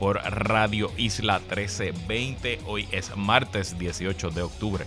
por Radio Isla 1320. Hoy es martes 18 de octubre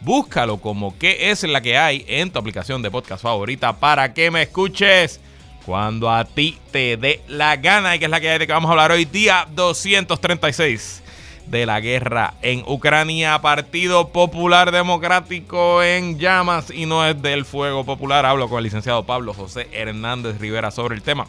Búscalo como qué es la que hay en tu aplicación de podcast favorita para que me escuches cuando a ti te dé la gana y que es la que hay de que vamos a hablar hoy día 236 de la guerra en Ucrania, Partido Popular Democrático en llamas y no es del fuego popular. Hablo con el licenciado Pablo José Hernández Rivera sobre el tema.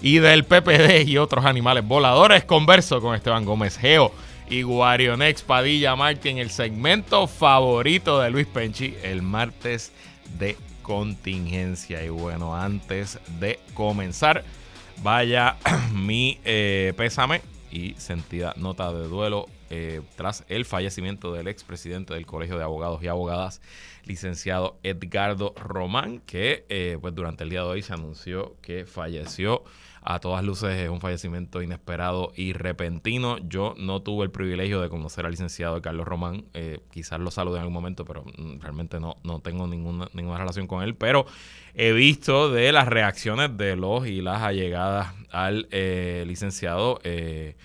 Y del PPD y otros animales voladores, converso con Esteban Gómez Geo y Guarionex Padilla Martín, el segmento favorito de Luis Penchi, el martes de contingencia. Y bueno, antes de comenzar, vaya mi eh, pésame y sentida nota de duelo eh, tras el fallecimiento del expresidente del Colegio de Abogados y Abogadas, licenciado Edgardo Román, que eh, pues durante el día de hoy se anunció que falleció a todas luces es un fallecimiento inesperado y repentino. Yo no tuve el privilegio de conocer al licenciado Carlos Román. Eh, quizás lo salude en algún momento, pero mm, realmente no, no tengo ninguna, ninguna relación con él. Pero he visto de las reacciones de los y las allegadas al eh, licenciado. Eh,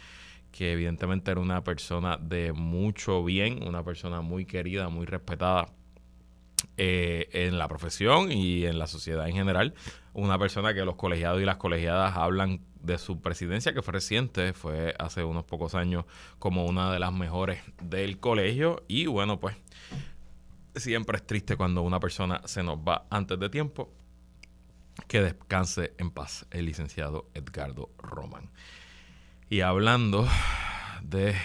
que evidentemente era una persona de mucho bien, una persona muy querida, muy respetada eh, en la profesión y en la sociedad en general. Una persona que los colegiados y las colegiadas hablan de su presidencia, que fue reciente, fue hace unos pocos años como una de las mejores del colegio. Y bueno, pues siempre es triste cuando una persona se nos va antes de tiempo. Que descanse en paz el licenciado Edgardo Roman. Y hablando de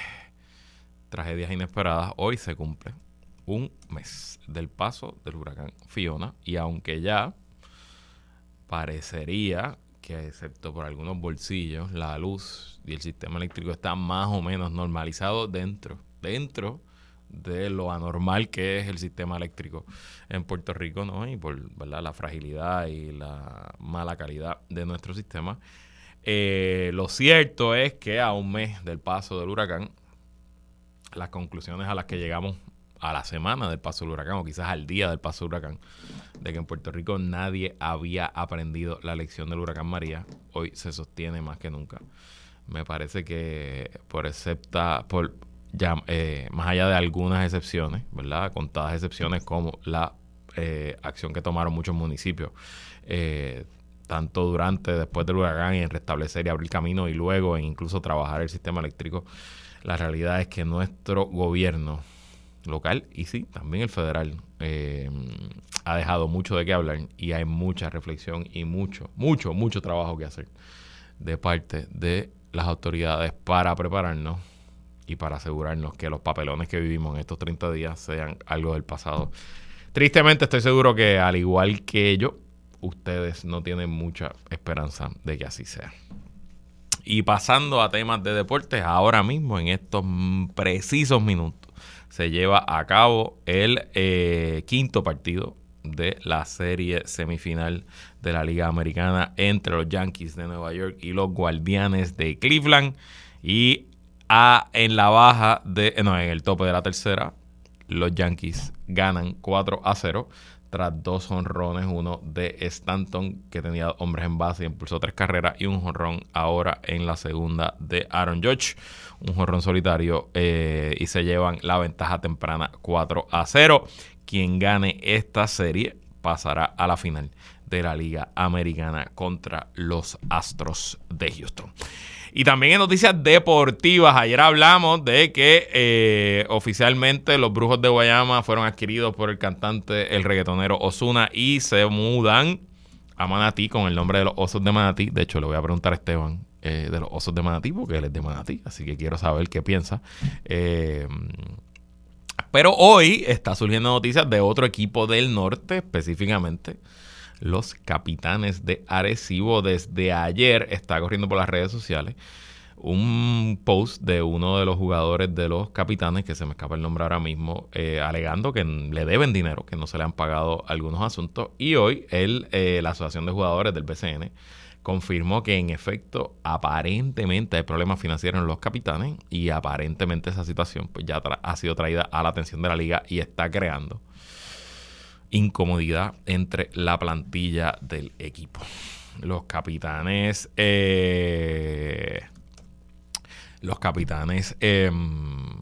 tragedias inesperadas, hoy se cumple un mes del paso del huracán Fiona y aunque ya parecería que excepto por algunos bolsillos la luz y el sistema eléctrico está más o menos normalizado dentro dentro de lo anormal que es el sistema eléctrico en Puerto Rico, ¿no? Y por la fragilidad y la mala calidad de nuestro sistema. Eh, lo cierto es que a un mes del paso del huracán, las conclusiones a las que llegamos a la semana del paso del huracán o quizás al día del paso del huracán, de que en Puerto Rico nadie había aprendido la lección del huracán María, hoy se sostiene más que nunca. Me parece que por excepta, por ya, eh, más allá de algunas excepciones, ¿verdad? Contadas excepciones como la eh, acción que tomaron muchos municipios, eh, tanto durante, después del huracán, en restablecer y abrir camino y luego en incluso trabajar el sistema eléctrico, la realidad es que nuestro gobierno local y sí, también el federal eh, ha dejado mucho de qué hablar y hay mucha reflexión y mucho, mucho, mucho trabajo que hacer de parte de las autoridades para prepararnos y para asegurarnos que los papelones que vivimos en estos 30 días sean algo del pasado. Tristemente estoy seguro que al igual que yo, ustedes no tienen mucha esperanza de que así sea. Y pasando a temas de deportes, ahora mismo, en estos precisos minutos, se lleva a cabo el eh, quinto partido de la serie semifinal de la Liga Americana entre los Yankees de Nueva York y los Guardianes de Cleveland. Y a, en la baja de, no, en el tope de la tercera, los Yankees ganan 4 a 0 tras dos honrones, uno de Stanton que tenía hombres en base impulsó tres carreras y un honrón ahora en la segunda de Aaron Judge, un honrón solitario eh, y se llevan la ventaja temprana 4 a 0. Quien gane esta serie pasará a la final de la Liga Americana contra los Astros de Houston. Y también en noticias deportivas, ayer hablamos de que eh, oficialmente los Brujos de Guayama fueron adquiridos por el cantante, el reggaetonero Osuna, y se mudan a Manatí con el nombre de los Osos de Manatí. De hecho, le voy a preguntar a Esteban eh, de los Osos de Manatí, porque él es de Manatí, así que quiero saber qué piensa. Eh, pero hoy está surgiendo noticias de otro equipo del norte, específicamente los capitanes de Arecibo. Desde ayer está corriendo por las redes sociales un post de uno de los jugadores de los capitanes, que se me escapa el nombre ahora mismo, eh, alegando que le deben dinero, que no se le han pagado algunos asuntos. Y hoy eh, la Asociación de Jugadores del BCN confirmó que en efecto aparentemente hay problemas financieros en los capitanes y aparentemente esa situación pues ya ha sido traída a la atención de la liga y está creando incomodidad entre la plantilla del equipo. Los capitanes, eh, los capitanes, em,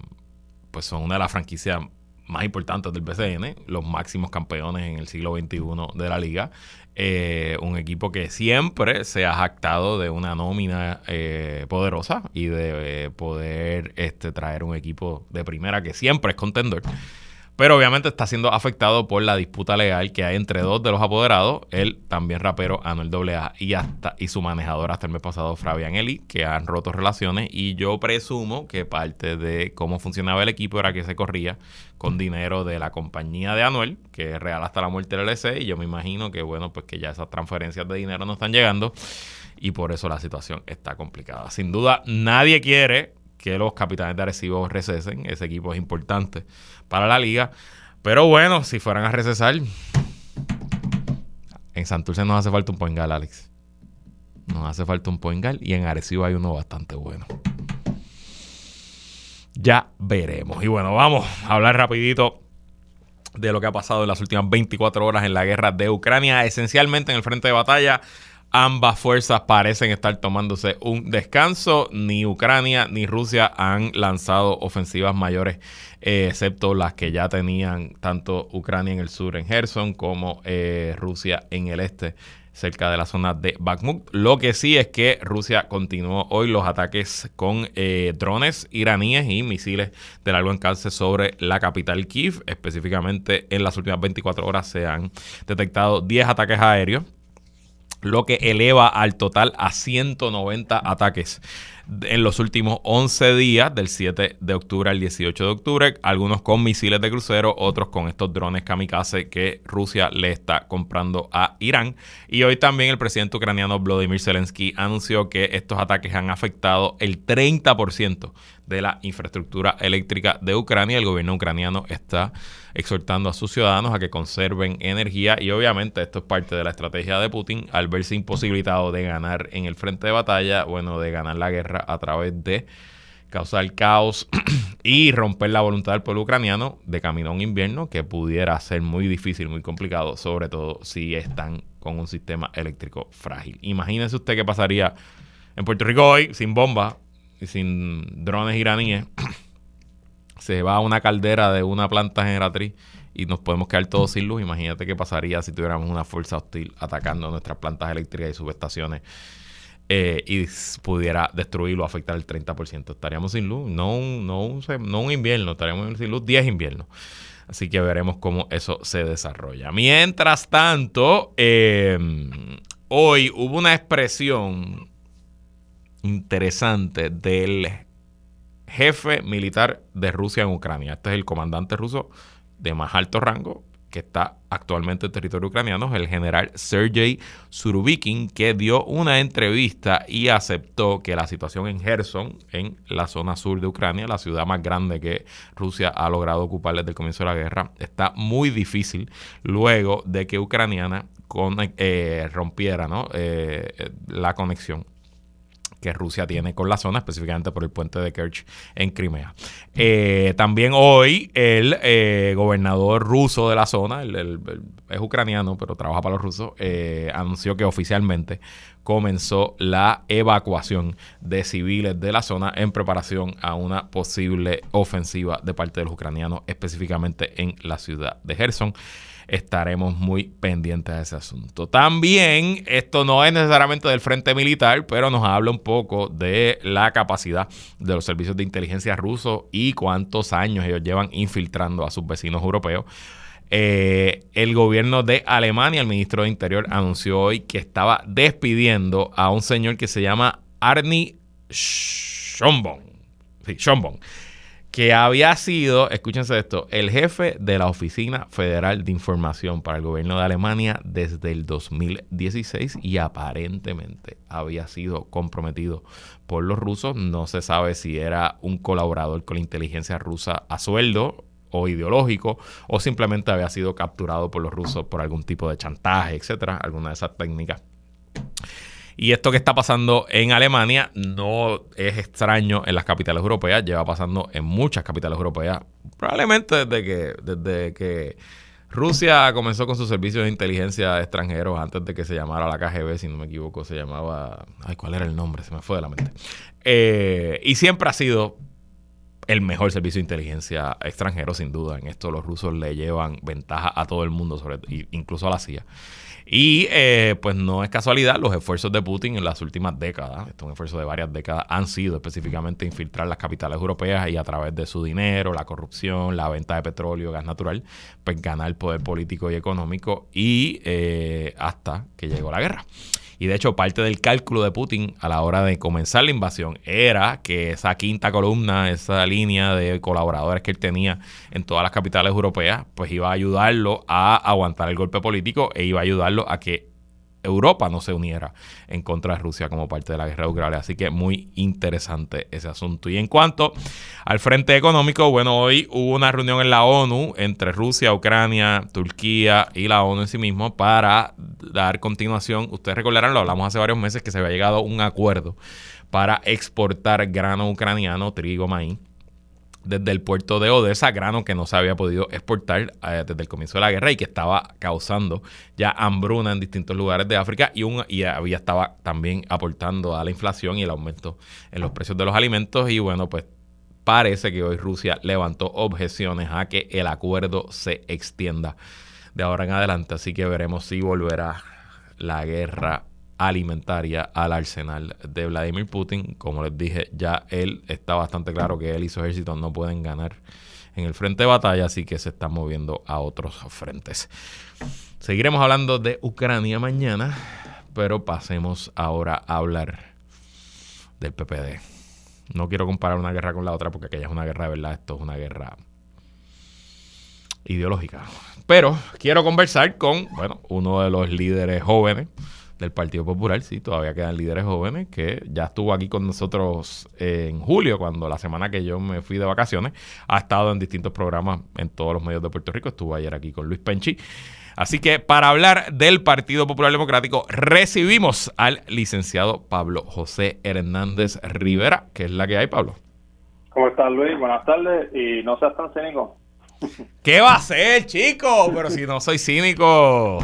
pues son una de las franquicias más importantes del BCN, los máximos campeones en el siglo XXI de la liga. Eh, un equipo que siempre se ha jactado de una nómina eh, poderosa y de poder este, traer un equipo de primera que siempre es contender. Pero obviamente está siendo afectado por la disputa legal que hay entre dos de los apoderados, él también rapero Anuel AA y hasta y su manejador hasta el mes pasado Fabián Eli, que han roto relaciones. Y yo presumo que parte de cómo funcionaba el equipo era que se corría con dinero de la compañía de Anuel, que es real hasta la muerte del LC y yo me imagino que bueno, pues que ya esas transferencias de dinero no están llegando. Y por eso la situación está complicada. Sin duda nadie quiere que los capitanes de Arecibo recesen, ese equipo es importante para la liga. Pero bueno, si fueran a recesar, en Santurce nos hace falta un poingal, Alex. Nos hace falta un poingal y en Arecibo hay uno bastante bueno. Ya veremos. Y bueno, vamos a hablar rapidito de lo que ha pasado en las últimas 24 horas en la guerra de Ucrania, esencialmente en el frente de batalla. Ambas fuerzas parecen estar tomándose un descanso. Ni Ucrania ni Rusia han lanzado ofensivas mayores, eh, excepto las que ya tenían tanto Ucrania en el sur, en Gerson, como eh, Rusia en el este, cerca de la zona de Bakhmut. Lo que sí es que Rusia continuó hoy los ataques con eh, drones iraníes y misiles de largo alcance sobre la capital Kiev. Específicamente en las últimas 24 horas se han detectado 10 ataques aéreos lo que eleva al total a 190 ataques en los últimos 11 días, del 7 de octubre al 18 de octubre, algunos con misiles de crucero, otros con estos drones kamikaze que Rusia le está comprando a Irán. Y hoy también el presidente ucraniano Vladimir Zelensky anunció que estos ataques han afectado el 30% de la infraestructura eléctrica de Ucrania. El gobierno ucraniano está exhortando a sus ciudadanos a que conserven energía y obviamente esto es parte de la estrategia de Putin al verse imposibilitado de ganar en el frente de batalla, bueno, de ganar la guerra a través de causar caos y romper la voluntad del pueblo ucraniano de camino a un invierno que pudiera ser muy difícil, muy complicado, sobre todo si están con un sistema eléctrico frágil. Imagínense usted qué pasaría en Puerto Rico hoy sin bombas y sin drones iraníes. Se va a una caldera de una planta generatriz y nos podemos quedar todos sin luz. Imagínate qué pasaría si tuviéramos una fuerza hostil atacando nuestras plantas eléctricas y subestaciones eh, y pudiera destruirlo afectar el 30%. Estaríamos sin luz, no un, no un, no un invierno, estaríamos sin luz 10 inviernos. Así que veremos cómo eso se desarrolla. Mientras tanto, em, hoy hubo una expresión interesante del jefe militar de Rusia en Ucrania. Este es el comandante ruso de más alto rango, que está actualmente en territorio ucraniano, el general Sergei Surubikin, que dio una entrevista y aceptó que la situación en Gerson, en la zona sur de Ucrania, la ciudad más grande que Rusia ha logrado ocupar desde el comienzo de la guerra, está muy difícil luego de que Ucraniana eh, rompiera eh, la conexión que Rusia tiene con la zona, específicamente por el puente de Kerch en Crimea. Eh, también hoy el eh, gobernador ruso de la zona, el, es ucraniano, pero trabaja para los rusos, eh, anunció que oficialmente comenzó la evacuación de civiles de la zona en preparación a una posible ofensiva de parte de los ucranianos, específicamente en la ciudad de Gerson estaremos muy pendientes de ese asunto. También, esto no es necesariamente del frente militar, pero nos habla un poco de la capacidad de los servicios de inteligencia rusos y cuántos años ellos llevan infiltrando a sus vecinos europeos. Eh, el gobierno de Alemania, el ministro de Interior, anunció hoy que estaba despidiendo a un señor que se llama Arnie Schombon. Sí, Schombon que había sido, escúchense esto, el jefe de la Oficina Federal de Información para el gobierno de Alemania desde el 2016 y aparentemente había sido comprometido por los rusos. No se sabe si era un colaborador con la inteligencia rusa a sueldo o ideológico o simplemente había sido capturado por los rusos por algún tipo de chantaje, etcétera, alguna de esas técnicas. Y esto que está pasando en Alemania no es extraño en las capitales europeas, lleva pasando en muchas capitales europeas, probablemente desde que, desde que Rusia comenzó con sus servicios de inteligencia extranjeros antes de que se llamara la KGB, si no me equivoco, se llamaba... Ay, ¿cuál era el nombre? Se me fue de la mente. Eh, y siempre ha sido el mejor servicio de inteligencia extranjero, sin duda. En esto los rusos le llevan ventaja a todo el mundo, sobre, incluso a la CIA. Y eh, pues no es casualidad, los esfuerzos de Putin en las últimas décadas, es un esfuerzo de varias décadas, han sido específicamente infiltrar las capitales europeas y a través de su dinero, la corrupción, la venta de petróleo, gas natural, pues ganar poder político y económico y eh, hasta que llegó la guerra. Y de hecho, parte del cálculo de Putin a la hora de comenzar la invasión era que esa quinta columna, esa línea de colaboradores que él tenía en todas las capitales europeas, pues iba a ayudarlo a aguantar el golpe político e iba a ayudarlo a que Europa no se uniera en contra de Rusia como parte de la guerra de Ucrania. Así que muy interesante ese asunto. Y en cuanto al frente económico, bueno, hoy hubo una reunión en la ONU entre Rusia, Ucrania, Turquía y la ONU en sí mismo para dar continuación. Ustedes recordarán, lo hablamos hace varios meses, que se había llegado a un acuerdo para exportar grano ucraniano, trigo, maíz desde el puerto de Odessa, grano que no se había podido exportar eh, desde el comienzo de la guerra y que estaba causando ya hambruna en distintos lugares de África y, un, y había estaba también aportando a la inflación y el aumento en los precios de los alimentos y bueno, pues parece que hoy Rusia levantó objeciones a que el acuerdo se extienda de ahora en adelante, así que veremos si volverá la guerra alimentaria al arsenal de Vladimir Putin. Como les dije, ya él está bastante claro que él y su ejército no pueden ganar en el frente de batalla, así que se está moviendo a otros frentes. Seguiremos hablando de Ucrania mañana, pero pasemos ahora a hablar del PPD. No quiero comparar una guerra con la otra porque aquella es una guerra de verdad, esto es una guerra ideológica. Pero quiero conversar con, bueno, uno de los líderes jóvenes del Partido Popular, sí, todavía quedan líderes jóvenes, que ya estuvo aquí con nosotros en julio, cuando la semana que yo me fui de vacaciones, ha estado en distintos programas en todos los medios de Puerto Rico, estuvo ayer aquí con Luis Penchi. Así que para hablar del Partido Popular Democrático, recibimos al licenciado Pablo José Hernández Rivera, que es la que hay, Pablo. ¿Cómo estás, Luis? Buenas tardes y no seas tan cínico. ¿Qué va a ser, chico? Pero si no soy cínico,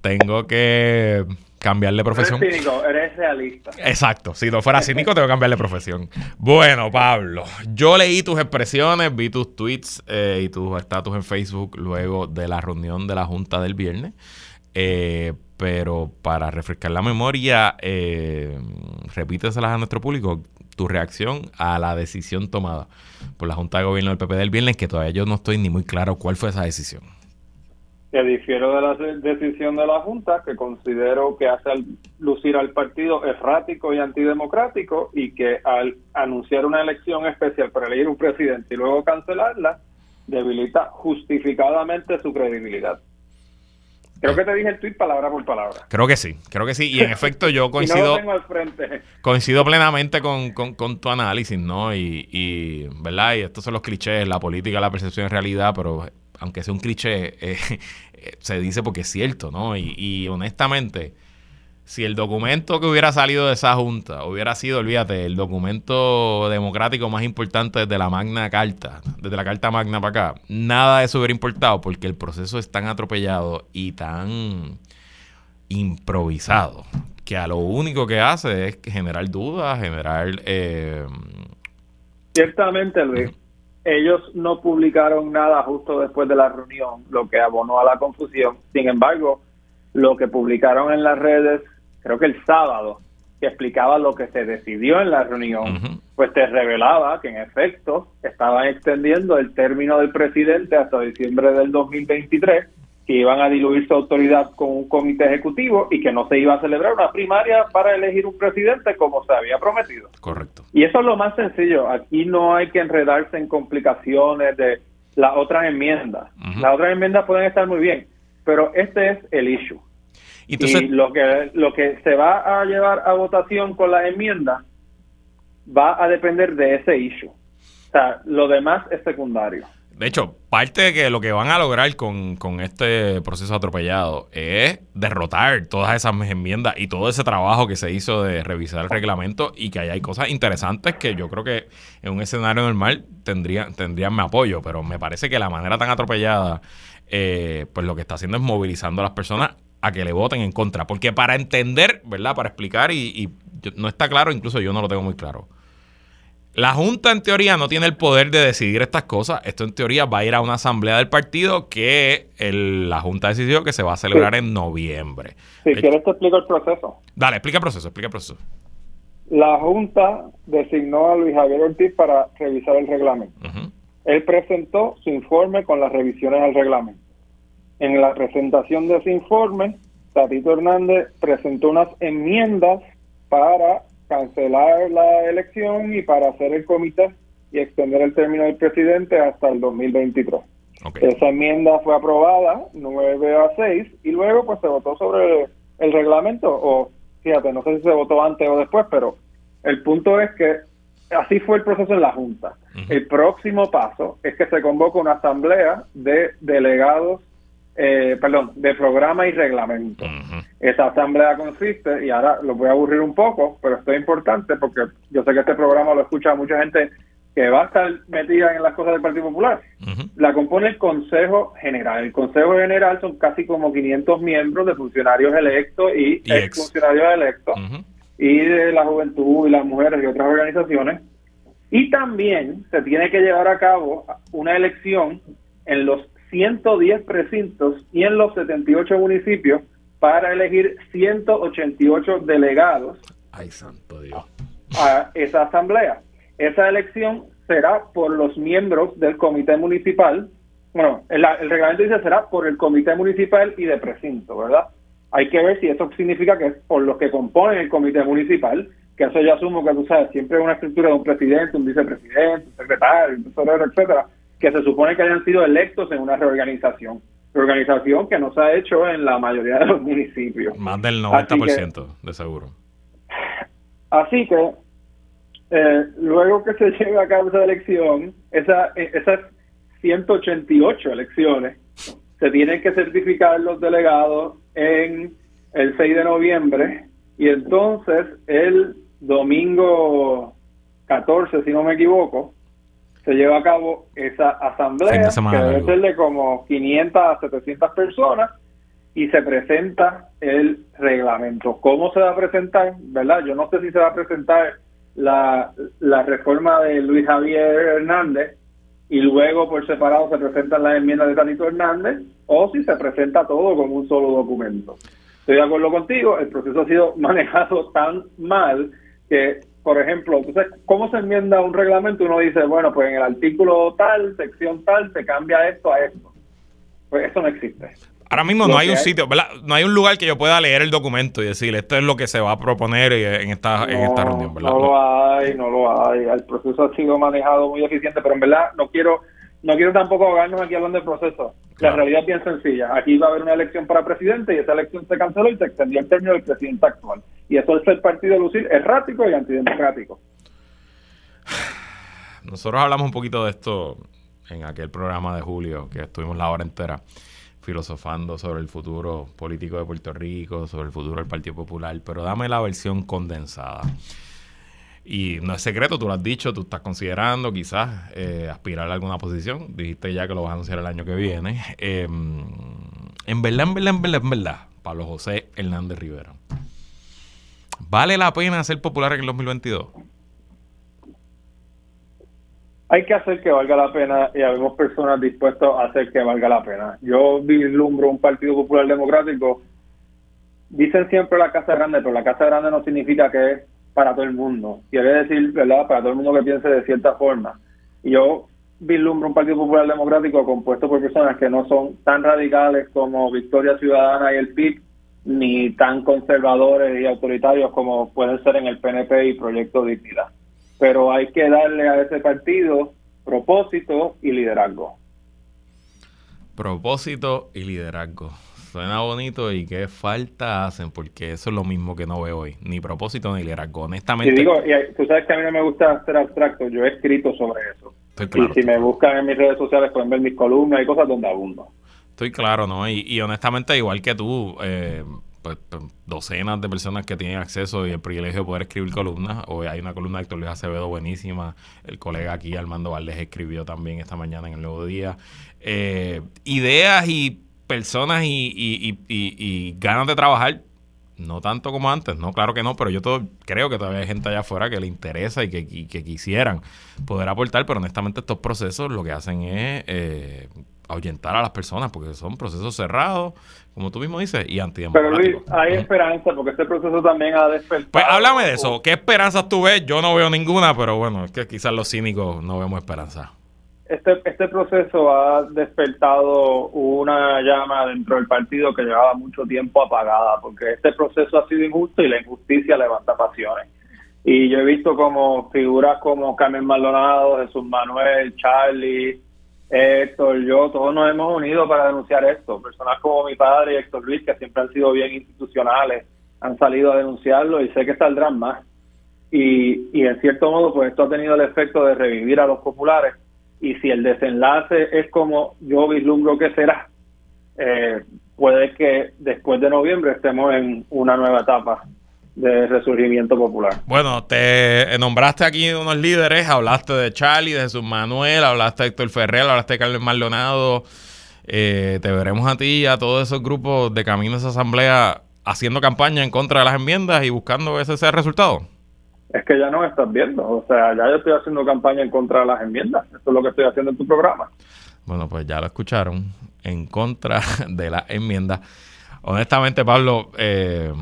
tengo que cambiarle profesión. Eres cínico, eres realista. Exacto, si no fuera cínico tengo que cambiarle profesión. Bueno, Pablo, yo leí tus expresiones, vi tus tweets eh, y tus estatus en Facebook luego de la reunión de la Junta del viernes. Eh, pero para refrescar la memoria, eh, repíteselas a nuestro público, tu reacción a la decisión tomada por la Junta de Gobierno del PP del viernes, que todavía yo no estoy ni muy claro cuál fue esa decisión que difiero de la decisión de la Junta, que considero que hace lucir al partido errático y antidemocrático y que al anunciar una elección especial para elegir un presidente y luego cancelarla, debilita justificadamente su credibilidad. Creo que te dije el tweet palabra por palabra. Creo que sí, creo que sí. Y en efecto yo coincido, coincido plenamente con, con, tu análisis, ¿no? Y, y, ¿verdad? Y estos son los clichés, la política, la percepción en realidad, pero aunque sea un cliché, eh, se dice porque es cierto, ¿no? Y, honestamente, si el documento que hubiera salido de esa junta hubiera sido, olvídate, el documento democrático más importante desde la Magna Carta, desde la Carta Magna para acá, nada de eso hubiera importado porque el proceso es tan atropellado y tan improvisado que a lo único que hace es generar dudas, generar... Eh, Ciertamente, Luis, ellos no publicaron nada justo después de la reunión, lo que abonó a la confusión. Sin embargo, lo que publicaron en las redes, creo que el sábado, que explicaba lo que se decidió en la reunión, pues te revelaba que en efecto estaban extendiendo el término del presidente hasta diciembre del 2023 que iban a diluir su autoridad con un comité ejecutivo y que no se iba a celebrar una primaria para elegir un presidente como se había prometido. Correcto. Y eso es lo más sencillo. Aquí no hay que enredarse en complicaciones de las otras enmiendas. Las otras enmiendas pueden estar muy bien, pero este es el issue. Entonces, y lo que, lo que se va a llevar a votación con la enmienda va a depender de ese issue. O sea, lo demás es secundario. De hecho, parte de que lo que van a lograr con, este proceso atropellado es derrotar todas esas enmiendas y todo ese trabajo que se hizo de revisar el reglamento y que ahí hay cosas interesantes que yo creo que en un escenario normal tendrían, tendrían mi apoyo, pero me parece que la manera tan atropellada, eh, pues lo que está haciendo es movilizando a las personas a que le voten en contra. Porque para entender, ¿verdad? Para explicar y, y no está claro, incluso yo no lo tengo muy claro la Junta en teoría no tiene el poder de decidir estas cosas. Esto en teoría va a ir a una asamblea del partido que la Junta decidió que se va a celebrar en noviembre. Si quieres te explico el proceso. Dale, explica el proceso, explica el proceso. La Junta designó a Luis Javier Ortiz para revisar el reglamento. Él presentó su informe con las revisiones al reglamento. En la presentación de ese informe, Tatito Hernández presentó unas enmiendas para cancelar la elección y para hacer el comité y extender el término del presidente hasta el 2023. Esa enmienda fue aprobada 9 a 6 y luego pues se votó sobre el, reglamento o fíjate, no sé si se votó antes o después, pero el punto es que así fue el proceso en la Junta. El próximo paso es que se convoca una asamblea de delegados eh, perdón, de programa y reglamento. Esa asamblea consiste, y ahora lo voy a aburrir un poco, pero esto es importante porque yo sé que este programa lo escucha mucha gente que va a estar metida en las cosas del Partido Popular. La compone el Consejo General. El Consejo General son casi como 500 miembros de funcionarios electos y, ex funcionarios electos, y de la juventud y las mujeres y otras organizaciones. Y también se tiene que llevar a cabo una elección en los 110 precintos y en los 78 municipios para elegir 188 delegados Ay, santo Dios. a esa asamblea. Esa elección será por los miembros del comité municipal. Bueno, el, reglamento dice será por el comité municipal y de precinto, ¿verdad? Hay que ver si eso significa que es por los que componen el comité municipal, que eso ya asumo que tú sabes, siempre es una estructura de un presidente, un vicepresidente, un secretario, un tesorero, etcétera que se supone que hayan sido electos en una reorganización. Reorganización que no se ha hecho en la mayoría de los municipios. Más del 90% de seguro. Así que, eh, luego que se lleve a cabo esa elección, esa, esas 188 elecciones, se tienen que certificar los delegados en el 6 de noviembre y entonces el domingo 14, si no me equivoco, se lleva a cabo esa asamblea, que debe ser de como 500 a 700 personas, y se presenta el reglamento. ¿Cómo se va a presentar? ¿Verdad? Yo no sé si se va a presentar la, la reforma de Luis Javier Hernández y luego por separado se presentan las enmiendas de Tanito Hernández o si se presenta todo como un solo documento. Estoy de acuerdo contigo, el proceso ha sido manejado tan mal que por ejemplo, entonces, ¿cómo se enmienda un reglamento? Uno dice, bueno, pues en el artículo tal, sección tal, se cambia esto a esto. Pues eso no existe. Ahora mismo no hay un sitio, ¿verdad? No hay un lugar que yo pueda leer el documento y decir, esto es lo que se va a proponer en esta, en esta reunión, ¿verdad? No lo hay, no lo hay. El proceso ha sido manejado muy eficiente, pero en verdad no quiero no quiero tampoco ahogarnos aquí hablando del proceso. La realidad es bien sencilla. Aquí va a haber una elección para presidente y esa elección se canceló y se extendió el término del presidente actual. Y eso es el partido lucir errático y antidemocrático. Nosotros hablamos un poquito de esto en aquel programa de julio que estuvimos la hora entera filosofando sobre el futuro político de Puerto Rico, sobre el futuro del Partido Popular, pero dame la versión condensada. Y no es secreto, tú lo has dicho, tú estás considerando quizás eh, aspirar a alguna posición. Dijiste ya que lo vas a anunciar el año que viene. Em, en verdad, en verdad, en verdad, en verdad, Pablo José Hernández Rivera. ¿Vale la pena ser popular en el 2022? Hay que hacer que valga la pena y habemos personas dispuestas a hacer que valga la pena. Yo vislumbro un Partido Popular Democrático. Dicen siempre la Casa Grande, pero la Casa Grande no significa que es para todo el mundo. Quiere decir, ¿verdad?, para todo el mundo que piense de cierta forma. Y yo vislumbro un Partido Popular Democrático compuesto por personas que no son tan radicales como Victoria Ciudadana y el PIB, ni tan conservadores y autoritarios como pueden ser en el PNP y Proyecto Dignidad. Pero hay que darle a ese partido propósito y liderazgo. Propósito y liderazgo. Suena bonito y qué falta hacen, porque eso es lo mismo que no veo hoy, ni propósito ni liderazgo. Honestamente. Y digo, y tú sabes que a mí no me gusta ser abstracto, yo he escrito sobre eso. y si me buscan en mis redes sociales pueden ver mis columnas y cosas donde abundo. Estoy claro, ¿no? Y, honestamente, igual que tú, eh, pues, pues, docenas de personas que tienen acceso y el privilegio de poder escribir columnas. Hoy hay una columna de Héctor Luis Acevedo buenísima. El colega aquí, Armando Valdés, escribió también esta mañana en el Nuevo Día. Eh, ideas y personas y, ganas de trabajar, no tanto como antes, no, claro que no, pero yo todo, creo que todavía hay gente allá afuera que le interesa y que, quisieran poder aportar, pero honestamente estos procesos lo que hacen es eh, ahuyentar a las personas porque son procesos cerrados, como tú mismo dices, y antidemocráticos. Pero Luis, hay esperanza porque este proceso también ha despertado. Pues háblame de eso, ¿qué esperanzas tú ves? Yo no veo ninguna, pero bueno, es que quizás los cínicos no vemos esperanza este, este proceso ha despertado una llama dentro del partido que llevaba mucho tiempo apagada, porque este proceso ha sido injusto y la injusticia levanta pasiones. Y yo he visto como figuras como Carmen Maldonado, Jesús Manuel, Charlie, Héctor, yo, todos nos hemos unido para denunciar esto. Personas como mi padre y Héctor Luis, que siempre han sido bien institucionales, han salido a denunciarlo y sé que saldrán más. Y, y en cierto modo, pues esto ha tenido el efecto de revivir a los populares y si el desenlace es como yo vislumbro que será, eh, puede que después de noviembre estemos en una nueva etapa de resurgimiento popular. Bueno, te nombraste aquí unos líderes, hablaste de Charlie, de Jesús Manuel, hablaste de Héctor Ferrer, hablaste de Carlos Maldonado. Eh, te veremos a ti y a todos esos grupos de camino a esa asamblea haciendo campaña en contra de las enmiendas y buscando ese resultado es que ya no estás viendo. O sea, ya yo estoy haciendo campaña en contra de las enmiendas. Eso es lo que estoy haciendo en tu programa. Bueno, pues ya lo escucharon. En contra de las enmiendas. Honestamente, Pablo, eh,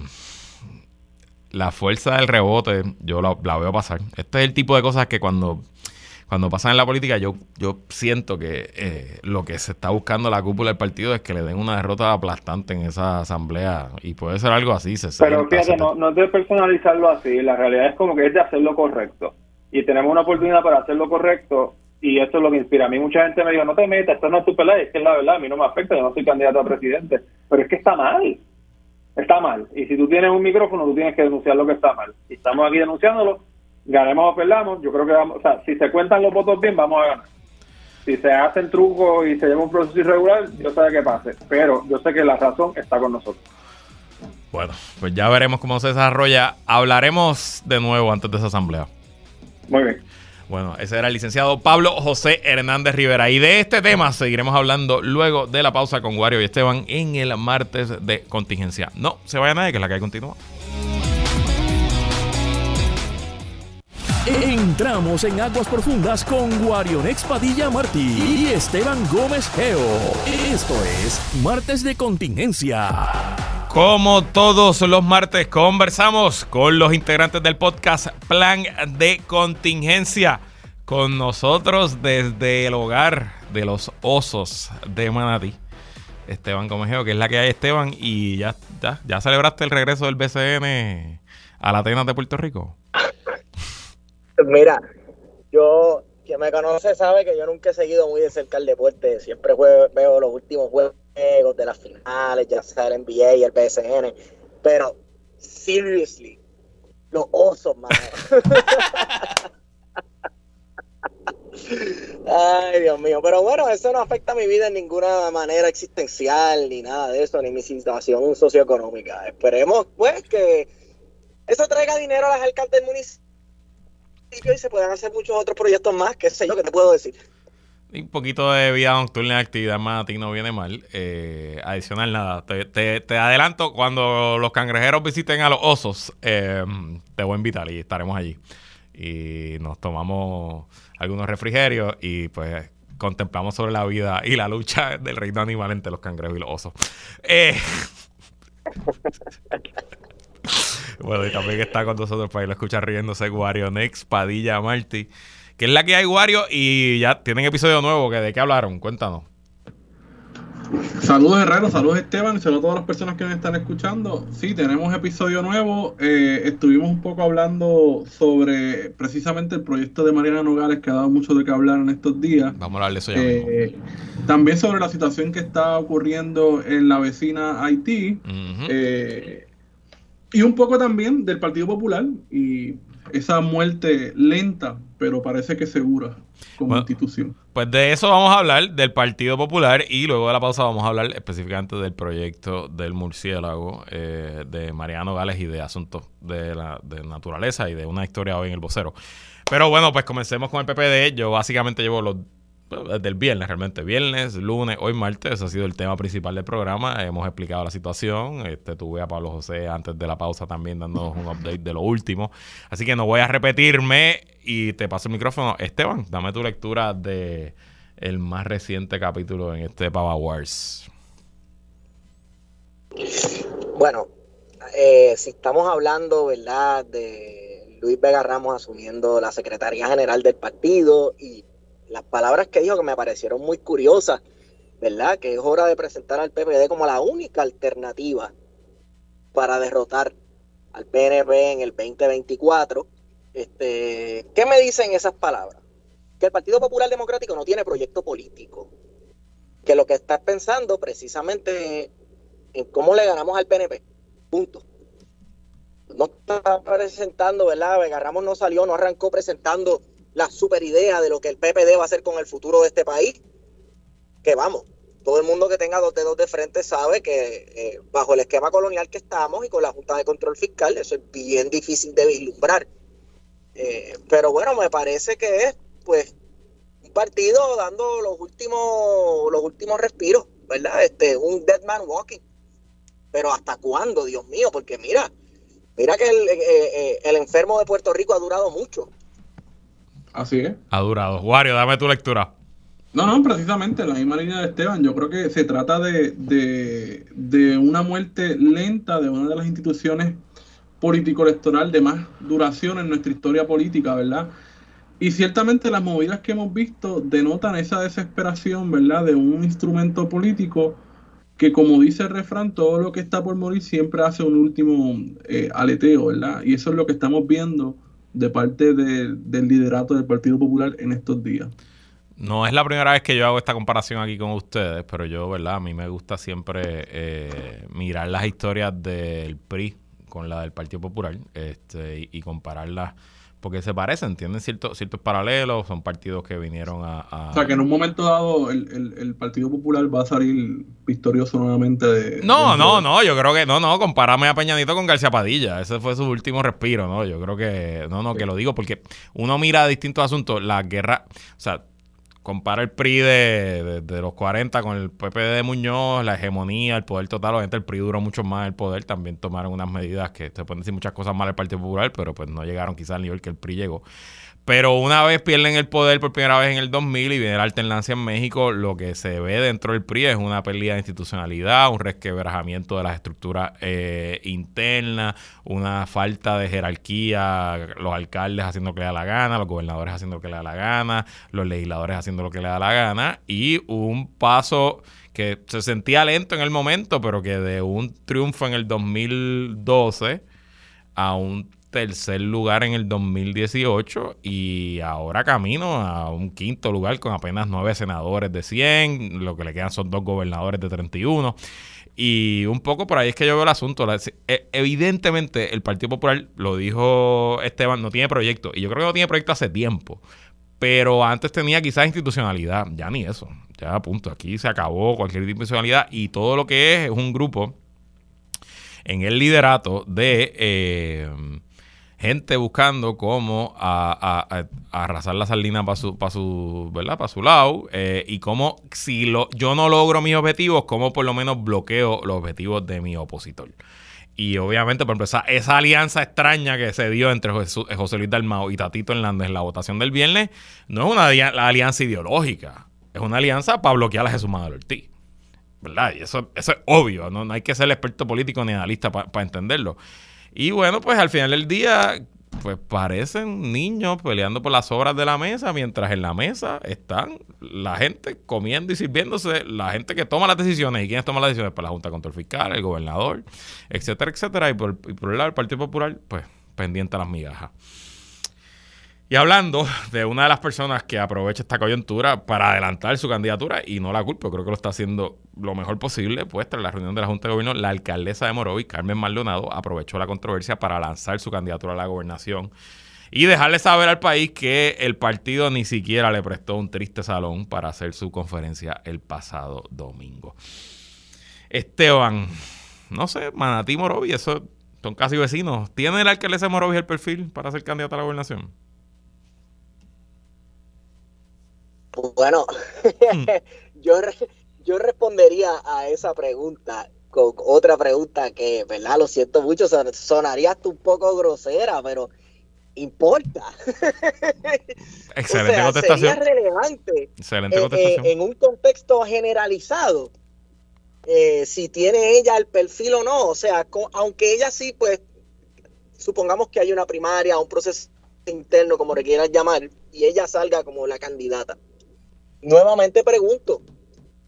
la fuerza del rebote, yo la, la, veo pasar. Este es el tipo de cosas que cuando cuando pasan en la política, yo, yo siento que eh, lo que se está buscando la cúpula del partido es que le den una derrota aplastante en esa asamblea. Y puede ser algo así. Se Pero fíjate, no, no es de personalizarlo así. La realidad es como que es de hacerlo correcto. Y tenemos una oportunidad para hacerlo correcto. Y esto es lo que inspira. A mí mucha gente me dijo, no te metas, esto no es tu pelea. Es que es la verdad, a mí no me afecta, yo no soy candidato a presidente. Pero es que está mal. Está mal. Y si tú tienes un micrófono, tú tienes que denunciar lo que está mal. Y estamos aquí denunciándolo ganemos o perdamos, yo creo que vamos, o sea, si se cuentan los votos bien, vamos a ganar. Si se hacen trucos y se lleva un proceso irregular, yo sé que pase, pero yo sé que la razón está con nosotros. Bueno, pues ya veremos cómo se desarrolla. Hablaremos de nuevo antes de esa asamblea. Muy bien. Bueno, ese era el licenciado Pablo José Hernández Rivera. Y de este tema seguiremos hablando luego de la pausa con Wario y Esteban en el martes de contingencia. No se vaya nadie, que es la que hay continúa. Entramos en aguas profundas con Guarionex Padilla Martí y Esteban Gómez Geo. Esto es Martes de Contingencia. Como todos los martes, conversamos con los integrantes del podcast Plan de Contingencia. Con nosotros desde el hogar de los osos de Manatí. Esteban Gómez Geo, que es la que hay, Esteban. Y ya, ya, ya celebraste el regreso del BCN a la Atenas de Puerto Rico. Mira, yo, quien me conoce sabe que yo nunca he seguido muy de cerca el deporte. Siempre veo los últimos juegos de las finales, ya sea el NBA y el PSN. Pero, seriously, los osos, mano. Ay, Dios mío. Pero bueno, eso no afecta a mi vida en ninguna manera existencial, ni nada de eso, ni mi situación socioeconómica. Esperemos, pues, que eso traiga dinero a las alcaldes del municipio y se pueden hacer muchos otros proyectos más, qué sé yo, que te puedo decir. un poquito de vida nocturna actividad más a ti no viene mal. Eh, adicional, nada. Te, adelanto, cuando los cangrejeros visiten a los osos, eh, te voy a invitar y estaremos allí. Y nos tomamos algunos refrigerios y pues contemplamos sobre la vida y la lucha del reino animal entre los cangrejos y los osos. Eh, bueno, y también está con nosotros para ir a escuchar riéndose Wario Next, Padilla Marty que es la que hay, Wario, y ya tienen episodio nuevo. Que ¿De qué hablaron? Cuéntanos. Saludos Herrero, saludos Esteban y saludos a todas las personas que me están escuchando. Sí, tenemos episodio nuevo. Eh, estuvimos un poco hablando sobre precisamente el proyecto de Mariana Nogales que ha dado mucho de qué hablar en estos días. Vamos a hablar de eso ya. Eh, también sobre la situación que está ocurriendo en la vecina Haití. Eh, y un poco también del Partido Popular y esa muerte lenta, pero parece que segura como institución. Pues de eso vamos a hablar, del Partido Popular, y luego de la pausa vamos a hablar específicamente del proyecto del murciélago eh, de Mariano Gales y de asuntos de, la, de naturaleza y de una historia hoy en el vocero. Pero bueno, pues comencemos con el PPD. Yo básicamente llevo los desde el viernes realmente, viernes, lunes, hoy martes, ha sido el tema principal del programa, hemos explicado la situación, este, tuve a Pablo José antes de la pausa también dándonos un update de lo último, así que no voy a repetirme y te paso el micrófono. Esteban, dame tu lectura de el más reciente capítulo en este Pava Wars. Bueno, eh, si estamos hablando, ¿verdad?, de Luis Vega Ramos asumiendo la Secretaría General del partido y las palabras que dijo que me parecieron muy curiosas, ¿verdad? Que es hora de presentar al PPD como la única alternativa para derrotar al PNP en el 2024. Este, ¿Qué me dicen esas palabras? Que el Partido Popular Democrático no tiene proyecto político. Que lo que está pensando precisamente en cómo le ganamos al PNP. Punto. No está presentando, ¿verdad? No salió, no arrancó presentando la super idea de lo que el PPD va a hacer con el futuro de este país, que vamos, todo el mundo que tenga dos dedos de frente sabe que eh, bajo el esquema colonial que estamos y con la Junta de Control Fiscal, eso es bien difícil de vislumbrar. Eh, pero bueno, me parece que es pues un partido dando los últimos, los últimos respiros, ¿verdad? Este, un dead man walking. Pero ¿hasta cuándo, Dios mío? Porque mira, mira que el, eh, el enfermo de Puerto Rico ha durado mucho. Así es. Ha durado. Wario, dame tu lectura. No, no, precisamente la misma línea de Esteban. Yo creo que se trata de, de, una muerte lenta de una de las instituciones político-electoral de más duración en nuestra historia política, ¿verdad? Y ciertamente las movidas que hemos visto denotan esa desesperación, ¿verdad? De un instrumento político que, como dice el refrán, todo lo que está por morir siempre hace un último eh, aleteo, ¿verdad? Y eso es lo que estamos viendo de parte del liderato del Partido Popular en estos días. No es la primera vez que yo hago esta comparación aquí con ustedes, pero yo, ¿verdad? A mí me gusta siempre eh, mirar las historias del PRI con la del Partido Popular este, y compararlas porque se parecen, tienen ciertos, ciertos paralelos, son partidos que vinieron a, O sea, que en un momento dado el, Partido Popular va a salir victorioso nuevamente de... No, no, no, yo creo que, no, no, compárame a Peñanito con García Padilla, ese fue su último respiro, ¿no? Yo creo que, no, no, que lo digo porque uno mira distintos asuntos, la guerra, o sea, compara el PRI de, los 40 con el PP de Muñoz, la hegemonía, el poder total. Obviamente el PRI duró mucho más el poder. También tomaron unas medidas que se pueden decir muchas cosas mal el Partido Popular, pero pues no llegaron quizás al nivel que el PRI llegó. Pero una vez pierden el poder por primera vez en el 2000 y viene la alternancia en México, lo que se ve dentro del PRI es una pérdida de institucionalidad, un resquebrajamiento de las estructuras eh, internas, una falta de jerarquía, los alcaldes haciendo lo que le da la gana, los gobernadores haciendo lo que le da la gana, los legisladores haciendo lo que le da la gana y un paso que se sentía lento en el momento, pero que de un triunfo en el 2012 a un tercer lugar en el 2018 y ahora camino a un quinto lugar con apenas nueve senadores de 100, lo que le quedan son dos gobernadores de 31. Y un poco por ahí es que yo veo el asunto. E, evidentemente, el Partido Popular, lo dijo Esteban, no tiene proyecto. Y yo creo que no tiene proyecto hace tiempo. Pero antes tenía quizás institucionalidad. Ya ni eso. Ya punto. Aquí se acabó cualquier institucionalidad. Y todo lo que es es un grupo en el liderato de. Eh, gente buscando cómo arrasar la sardina para su, para su, ¿verdad? Para su lado. Eh, y cómo, si lo, yo no logro mis objetivos, cómo por lo menos bloqueo los objetivos de mi opositor. Y obviamente, por ejemplo, esa, alianza extraña que se dio entre José, Luis Dalmao y Tatito Hernández en la votación del viernes, no es una alianza ideológica, es una alianza para bloquear a Jesús Manuel Ortiz. ¿Verdad? Y eso, eso es obvio, no, hay que ser experto político ni analista para entenderlo. Y bueno, pues al final del día, pues parecen niños peleando por las obras de la mesa, mientras en la mesa están la gente comiendo y sirviéndose, la gente que toma las decisiones. ¿Y quiénes toman las decisiones? Pues la Junta Control Fiscal, el gobernador, etcétera, etcétera. Y por, y por el lado del Partido Popular, pues pendiente a las migajas. Y hablando de una de las personas que aprovecha esta coyuntura para adelantar su candidatura, y no la culpo, creo que lo está haciendo lo mejor posible, pues tras la reunión de la Junta de Gobierno, la alcaldesa de Morovis, Carmen Maldonado, aprovechó la controversia para lanzar su candidatura a la gobernación y dejarle saber al país que el partido ni siquiera le prestó un triste salón para hacer su conferencia el pasado domingo. Esteban, no sé, Manatí Morovis, eso son casi vecinos. ¿Tiene la alcaldesa de Morovis el perfil para ser candidato a la gobernación? Bueno, hmm. yo, yo respondería a esa pregunta con otra pregunta que, ¿verdad? Lo siento mucho, sonaría hasta un poco grosera, pero importa. Excelente contestación. Sería relevante Excelente eh, eh, en un contexto generalizado. Eh, si tiene ella el perfil o no, o sea, aunque ella sí, pues, supongamos que hay una primaria, un proceso interno, como le quieras llamar, y ella salga como la candidata nuevamente pregunto,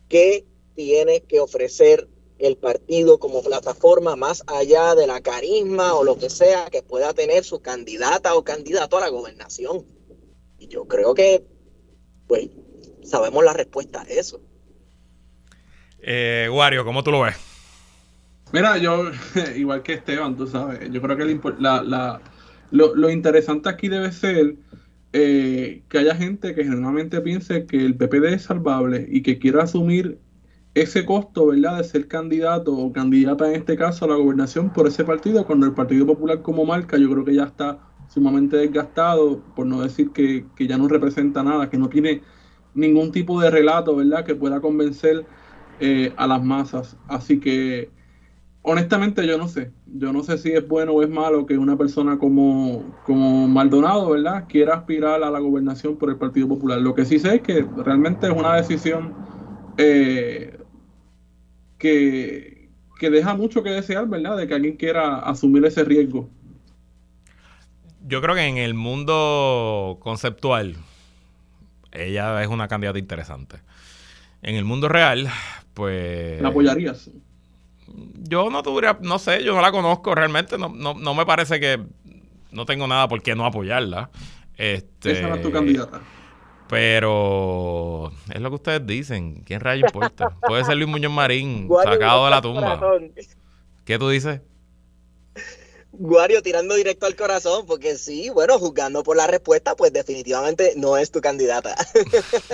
¿qué tiene que ofrecer el partido como plataforma más allá de la carisma o lo que sea que pueda tener su candidata o candidato a la gobernación? Y yo creo que, pues, sabemos la respuesta a eso. Eh, Wario, ¿cómo tú lo ves? Mira, yo, igual que Esteban, tú sabes, yo creo que la, lo, lo interesante aquí debe ser eh, que haya gente que generalmente piense que el PPD es salvable y que quiera asumir ese costo, ¿verdad?, de ser candidato o candidata en este caso a la gobernación por ese partido, cuando el Partido Popular como marca yo creo que ya está sumamente desgastado, por no decir que, que ya no representa nada, que no tiene ningún tipo de relato, ¿verdad?, que pueda convencer eh, a las masas. Así que honestamente yo no sé. Yo no sé si es bueno o es malo que una persona como, como Maldonado, ¿verdad?, quiera aspirar a la gobernación por el Partido Popular. Lo que sí sé es que realmente es una decisión eh, que, que deja mucho que desear, ¿verdad?, de que alguien quiera asumir ese riesgo. Yo creo que en el mundo conceptual, ella es una candidata interesante. En el mundo real, pues... ¿La apoyarías? Yo no tuviera, no sé, yo no la conozco realmente, no, no, no me parece que no tengo nada por qué no apoyarla. Este, Esa era tu candidata. Pero es lo que ustedes dicen. ¿Quién rayo importa? Puede ser Luis Muñoz Marín, sacado de la tumba. ¿Qué tú dices? Guario tirando directo al corazón, porque sí, bueno, juzgando por la respuesta, pues definitivamente no es tu candidata.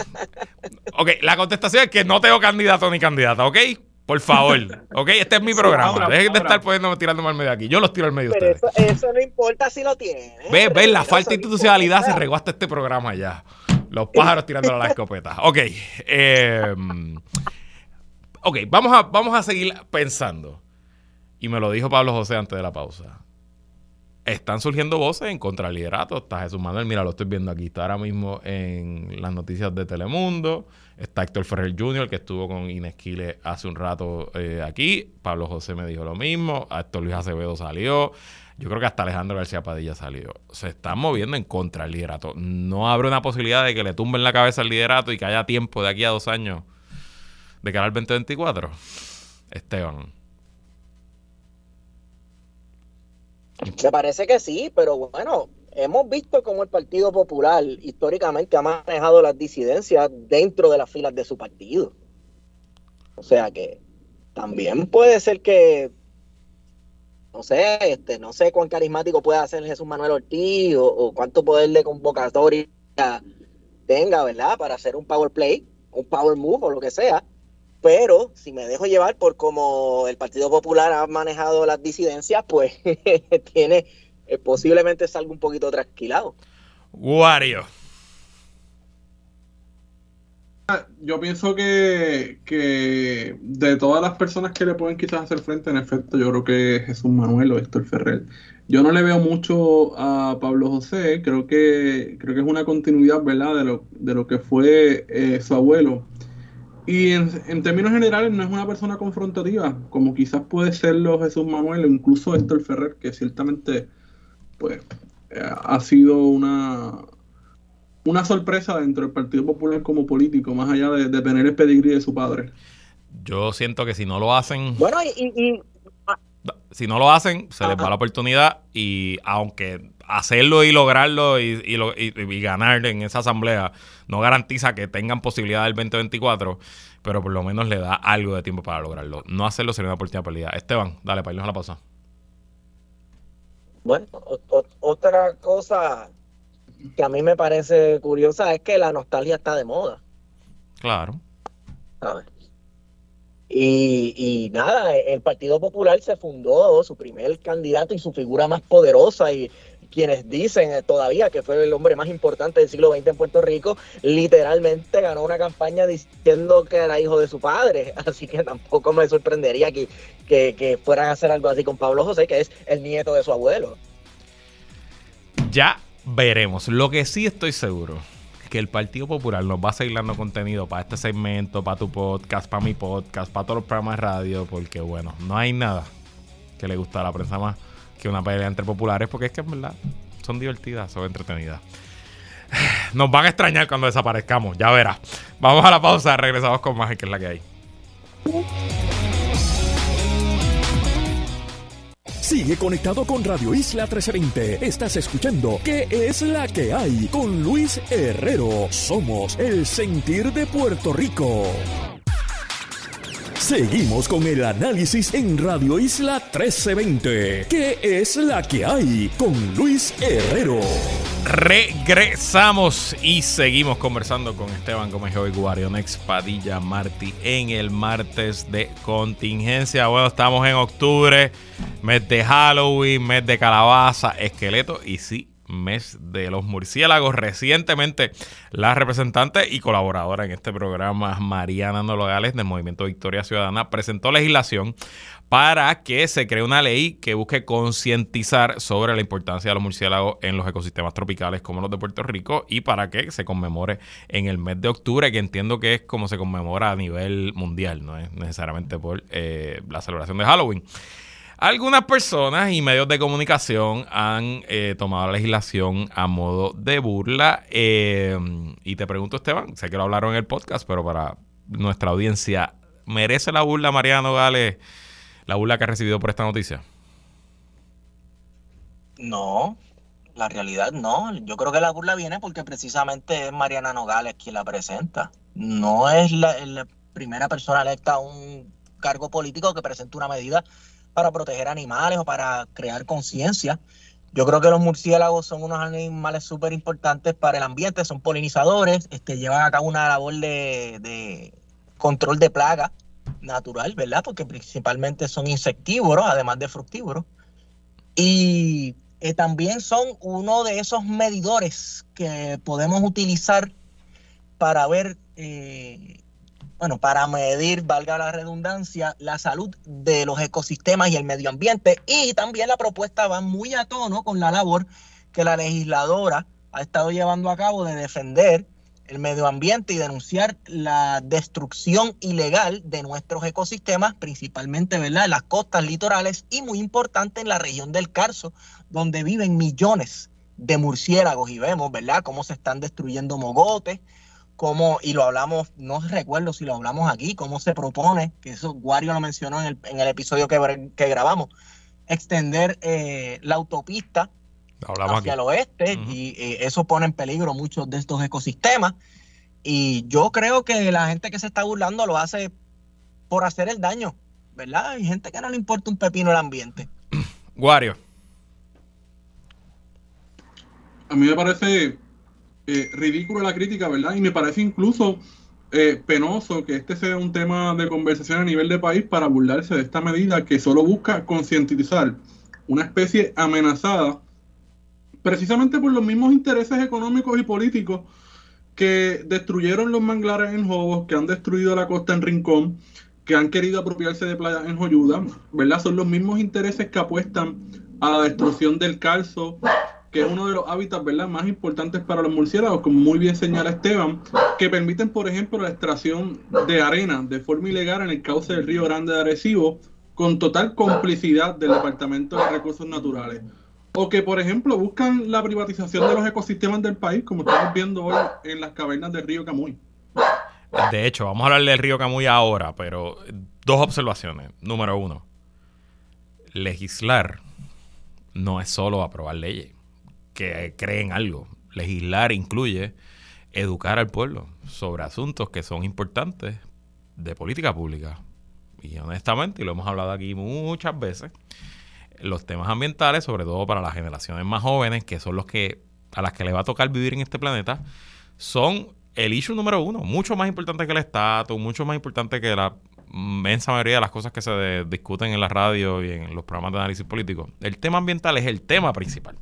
ok, la contestación es que no tengo candidato ni candidata, ¿ok? Por favor. ¿Ok? Este es mi programa. Dejen de estar poniéndome tirando al medio aquí. Yo los tiro al medio Pero Eso, no importa si lo tienen. Ve, ve, la falta de institucionalidad se regó hasta este programa ya. Los pájaros tirándole a la escopeta. Ok. Em, ok, vamos a, vamos a seguir pensando. Y me lo dijo Pablo José antes de la pausa. Están surgiendo voces en contra del liderato. Está Jesús Manuel, mira, lo estoy viendo aquí. Está ahora mismo en las noticias de Telemundo. Está Héctor Ferrer Jr., que estuvo con Inés Quiles hace un rato eh, aquí. Pablo José me dijo lo mismo. Héctor Luis Acevedo salió. Yo creo que hasta Alejandro García Padilla salió. Se están moviendo en contra del liderato. No abre una posibilidad de que le tumben la cabeza al liderato y que haya tiempo de aquí a dos años de cara al 2024. Esteban. Me parece que sí, pero bueno, hemos visto cómo el Partido Popular históricamente ha manejado las disidencias dentro de las filas de su partido. O sea que también puede ser que, no sé, este, no sé cuán carismático puede ser Jesús Manuel Ortiz o, cuánto poder de convocatoria tenga, ¿verdad? Para hacer un power play, un power move o lo que sea. Pero si me dejo llevar por cómo el Partido Popular ha manejado las disidencias, pues tiene eh, posiblemente salga un poquito trasquilado. Wario. Yo pienso que, que, de todas las personas que le pueden quizás hacer frente, en efecto, yo creo que Jesús Manuel o Héctor Ferrer. Yo no le veo mucho a Pablo José, creo que, creo que es una continuidad, ¿verdad?, de lo, de lo que fue eh, su abuelo. Y en, en, términos generales no es una persona confrontativa, como quizás puede serlo Jesús Manuel o incluso Héctor Ferrer, que ciertamente pues, eh, ha sido una, una sorpresa dentro del Partido Popular como político, más allá de, de tener el pedigrí de su padre. Yo siento que si no lo hacen. Bueno, y. y si no lo hacen, se les va la oportunidad y aunque hacerlo y lograrlo y, y, lo, y, y, ganar en esa asamblea no garantiza que tengan posibilidad del 2024, pero por lo menos le da algo de tiempo para lograrlo. No hacerlo sería una oportunidad perdida. Esteban, dale, para irnos a la pausa. Bueno, otra cosa que a mí me parece curiosa es que la nostalgia está de moda. Claro. ¿Sabes? Y, y, nada, el Partido Popular se fundó, su primer candidato y su figura más poderosa y quienes dicen todavía que fue el hombre más importante del siglo XX en Puerto Rico, literalmente ganó una campaña diciendo que era hijo de su padre. Así que tampoco me sorprendería que, que, fueran a hacer algo así con Pablo José, que es el nieto de su abuelo. Ya veremos. Lo que sí estoy seguro que el Partido Popular nos va a seguir dando contenido para este segmento, para tu podcast, para mi podcast, para todos los programas de radio, porque bueno, no hay nada que le guste a la prensa más que una pelea entre populares, porque es que en verdad son divertidas, son entretenidas. Nos van a extrañar cuando desaparezcamos, ya verás. Vamos a la pausa, regresamos con más, que es la que hay. Sigue conectado con Radio Isla 1320. Estás escuchando ¿Qué es la que hay? Con Luis Herrero. Somos el sentir de Puerto Rico. Seguimos con el análisis en Radio Isla 1320. ¿Qué es la que hay? Con Luis Herrero. Regresamos y seguimos conversando con Esteban Gómez y Guarionex Padilla Martí en el martes de contingencia. Bueno, estamos en octubre, mes de Halloween, mes de calabaza, esqueleto y sí, mes de los murciélagos. Recientemente, la representante y colaboradora en este programa, Mariana Nogales, del Movimiento Victoria Ciudadana, presentó legislación para que se cree una ley que busque concientizar sobre la importancia de los murciélagos en los ecosistemas tropicales como los de Puerto Rico y para que se conmemore en el mes de octubre, que entiendo que es como se conmemora a nivel mundial, no es necesariamente por eh, la celebración de Halloween. Algunas personas y medios de comunicación han eh, tomado la legislación a modo de burla. Eh, y te pregunto, Esteban, sé que lo hablaron en el podcast, pero para nuestra audiencia, ¿merece la burla Mariano Gales, la burla que ha recibido por esta noticia? No, la realidad no. Yo creo que la burla viene porque precisamente es Mariana Nogales quien la presenta. No es la, la primera persona electa a un cargo político que presenta una medida para proteger animales o para crear conciencia. Yo creo que los murciélagos son unos animales súper importantes para el ambiente, son polinizadores, este, llevan a cabo una labor de, control de plaga natural, ¿verdad? Porque principalmente son insectívoros, además de fructívoros. Y eh, también son uno de esos medidores que podemos utilizar para ver eh, bueno, para medir, valga la redundancia, la salud de los ecosistemas y el medio ambiente. Y también la propuesta va muy a tono con la labor que la legisladora ha estado llevando a cabo de defender el medio ambiente y denunciar la destrucción ilegal de nuestros ecosistemas, principalmente ¿verdad? en las costas litorales y muy importante en la región del Carso, donde viven millones de murciélagos y vemos, ¿verdad?, cómo se están destruyendo mogotes, cómo, y lo hablamos, no recuerdo si lo hablamos aquí, cómo se propone, que eso Wario lo mencionó en el, en el episodio que, que grabamos, extender eh, la autopista hablamos hacia aquí. el oeste uh -huh. y eh, eso pone en peligro muchos de estos ecosistemas. Y yo creo que la gente que se está burlando lo hace por hacer el daño, ¿verdad? Hay gente que no le importa un pepino el ambiente. Wario. A mí me parece eh, ridículo la crítica, ¿verdad? Y me parece incluso eh, penoso que este sea un tema de conversación a nivel de país para burlarse de esta medida que solo busca concientizar una especie amenazada precisamente por los mismos intereses económicos y políticos que destruyeron los manglares en Jobos, que han destruido la costa en Rincón, que han querido apropiarse de playas en Joyuda, ¿verdad? Son los mismos intereses que apuestan a la destrucción del calzo, que es uno de los hábitats ¿verdad? más importantes para los murciélagos, como muy bien señala Esteban, que permiten, por ejemplo, la extracción de arena de forma ilegal en el cauce del río Grande de Arecibo, con total complicidad del Departamento de Recursos Naturales. O que, por ejemplo, buscan la privatización de los ecosistemas del país, como estamos viendo hoy en las cavernas del río Camuy. De hecho, vamos a hablar del río Camuy ahora, pero dos observaciones. Número uno, legislar no es solo aprobar leyes que creen algo. Legislar incluye educar al pueblo sobre asuntos que son importantes de política pública. Y honestamente, y lo hemos hablado aquí muchas veces, los temas ambientales, sobre todo para las generaciones más jóvenes, que son los que a las que le va a tocar vivir en este planeta, son el issue número uno, mucho más importante que el estatus, mucho más importante que la inmensa mayoría de las cosas que se discuten en la radio y en los programas de análisis político. El tema ambiental es el tema principal.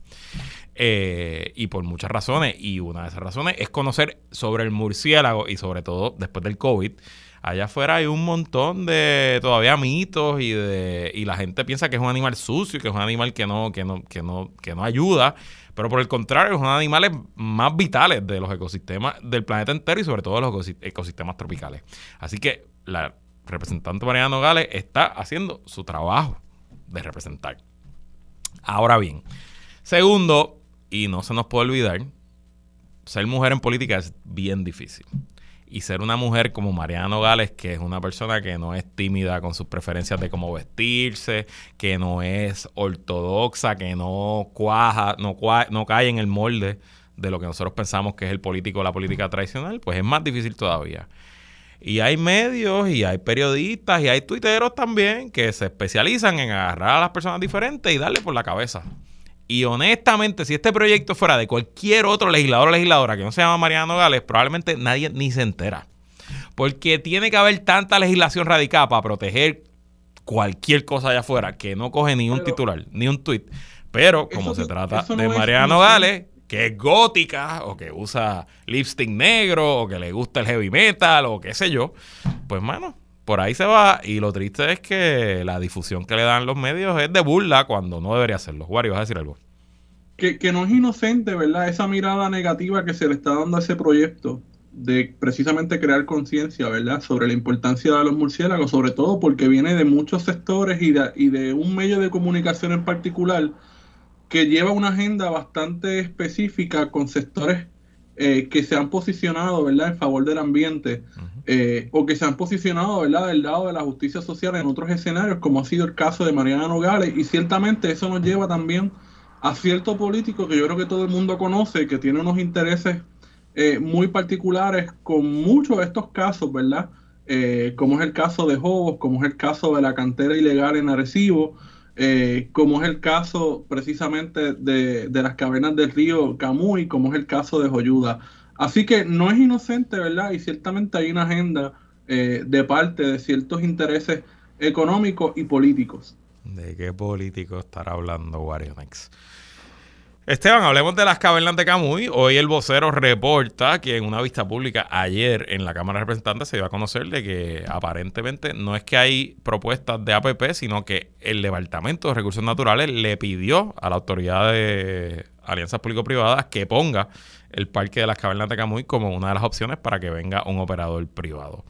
Eh, y por muchas razones. Y una de esas razones es conocer sobre el murciélago y sobre todo después del COVID. Allá afuera hay un montón de todavía mitos y de y la gente piensa que es un animal sucio, que es un animal que no que no que no que no ayuda, pero por el contrario, son animales más vitales de los ecosistemas del planeta entero y sobre todo de los ecosistemas tropicales. Así que la representante Mariana Nogales está haciendo su trabajo de representar. Ahora bien, segundo, y no se nos puede olvidar, ser mujer en política es bien difícil. Y ser una mujer como Mariana Nogales, que es una persona que no es tímida con sus preferencias de cómo vestirse, que no es ortodoxa, que no cuaja, no, no cae en el molde de lo que nosotros pensamos que es el político o la política tradicional, pues es más difícil todavía. Y hay medios y hay periodistas y hay tuiteros también que se especializan en agarrar a las personas diferentes y darle por la cabeza. Y honestamente, si este proyecto fuera de cualquier otro legislador o legisladora que no se llama Mariano Nogales, probablemente nadie ni se entera. Porque tiene que haber tanta legislación radicada para proteger cualquier cosa allá afuera que no coge ni un titular, ni un tuit. Pero como se trata de Mariano Nogales, que es gótica o que usa lipstick negro o que le gusta el heavy metal o qué sé yo, pues mano, por ahí se va y lo triste es que la difusión que le dan los medios es de burla cuando no debería serlo. Wario, vas a decir algo. Que, que no es inocente, ¿verdad? Esa mirada negativa que se le está dando a ese proyecto de precisamente crear conciencia, ¿verdad? Sobre la importancia de los murciélagos, sobre todo porque viene de muchos sectores y de, y de un medio de comunicación en particular que lleva una agenda bastante específica con sectores eh, que se han posicionado ¿verdad? en favor del ambiente eh, o que se han posicionado ¿verdad? del lado de la justicia social en otros escenarios, como ha sido el caso de Mariana Nogales, y ciertamente eso nos lleva también a cierto político que yo creo que todo el mundo conoce, que tiene unos intereses eh, muy particulares con muchos de estos casos, ¿verdad? como es el caso de Jobos, como es el caso de la cantera ilegal en Arecibo, eh, como es el caso precisamente de, las cavernas del río Camuy, como es el caso de Joyuda. Así que no es inocente, ¿verdad? Y ciertamente hay una agenda eh, de parte de ciertos intereses económicos y políticos. ¿De qué político estará hablando Warionex? Esteban, hablemos de las cavernas de Camuy. Hoy el vocero reporta que en una vista pública ayer en la Cámara de Representantes se dio a conocer de que aparentemente no es que hay propuestas de APP, sino que el Departamento de Recursos Naturales le pidió a la Autoridad de Alianzas Público-Privadas que ponga el Parque de las Cavernas de Camuy como una de las opciones para que venga un operador privado.